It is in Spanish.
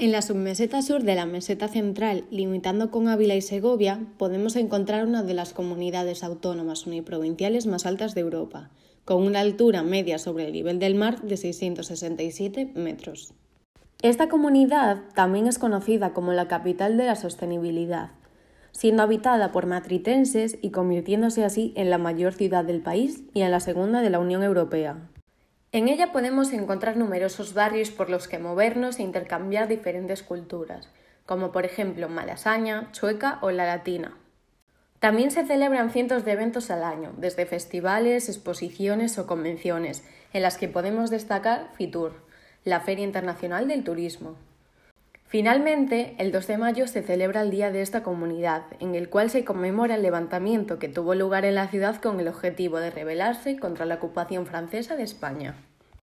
En la submeseta sur de la meseta central, limitando con Ávila y Segovia, podemos encontrar una de las comunidades autónomas uniprovinciales más altas de Europa, con una altura media sobre el nivel del mar de 667 metros. Esta comunidad también es conocida como la capital de la sostenibilidad, siendo habitada por matritenses y convirtiéndose así en la mayor ciudad del país y en la segunda de la Unión Europea. En ella podemos encontrar numerosos barrios por los que movernos e intercambiar diferentes culturas, como por ejemplo Malasaña, Chueca o La Latina. También se celebran cientos de eventos al año, desde festivales, exposiciones o convenciones, en las que podemos destacar FITUR, la Feria Internacional del Turismo. Finalmente, el 2 de mayo se celebra el Día de esta comunidad, en el cual se conmemora el levantamiento que tuvo lugar en la ciudad con el objetivo de rebelarse contra la ocupación francesa de España.